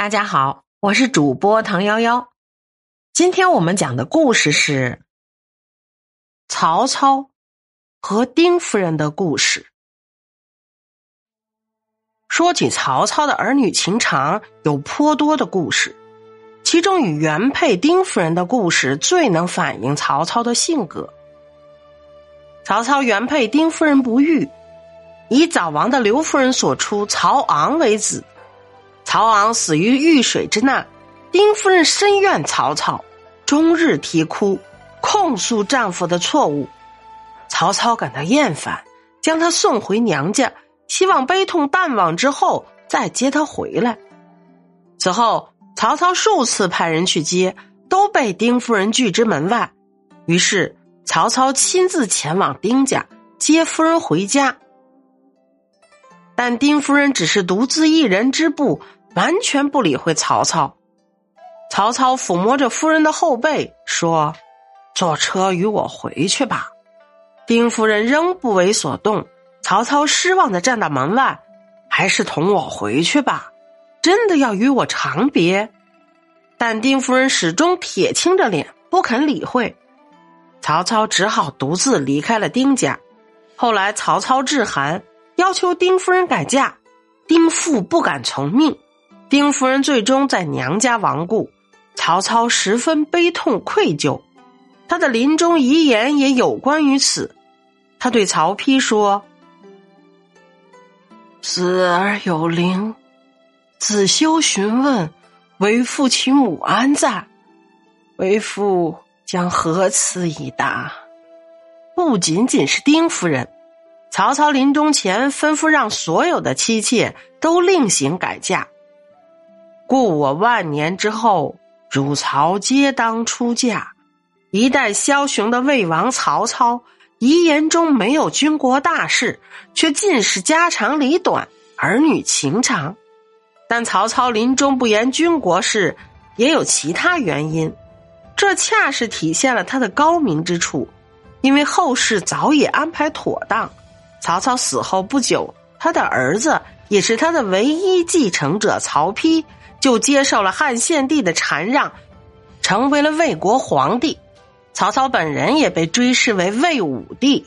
大家好，我是主播唐幺幺。今天我们讲的故事是曹操和丁夫人的故事。说起曹操的儿女情长，有颇多的故事，其中与原配丁夫人的故事最能反映曹操的性格。曹操原配丁夫人不育，以早亡的刘夫人所出曹昂为子。曹昂死于遇水之难，丁夫人深怨曹操，终日啼哭，控诉丈夫的错误。曹操感到厌烦，将她送回娘家，希望悲痛淡忘之后再接她回来。此后，曹操数次派人去接，都被丁夫人拒之门外。于是，曹操亲自前往丁家接夫人回家。但丁夫人只是独自一人之步。完全不理会曹操。曹操抚摸着夫人的后背，说：“坐车与我回去吧。”丁夫人仍不为所动。曹操失望的站到门外，还是同我回去吧。真的要与我长别？但丁夫人始终铁青着脸，不肯理会。曹操只好独自离开了丁家。后来曹操致函，要求丁夫人改嫁，丁父不敢从命。丁夫人最终在娘家亡故，曹操十分悲痛愧疚，他的临终遗言也有关于此。他对曹丕说：“死而有灵，子修询问，为父其母安在？为父将何辞以答？”不仅仅是丁夫人，曹操临终前吩咐让所有的妻妾都另行改嫁。故我万年之后，汝曹皆当出嫁。一代枭雄的魏王曹操，遗言中没有军国大事，却尽是家长里短、儿女情长。但曹操临终不言军国事，也有其他原因。这恰是体现了他的高明之处，因为后事早已安排妥当。曹操死后不久，他的儿子也是他的唯一继承者曹丕。就接受了汉献帝的禅让，成为了魏国皇帝。曹操本人也被追谥为魏武帝。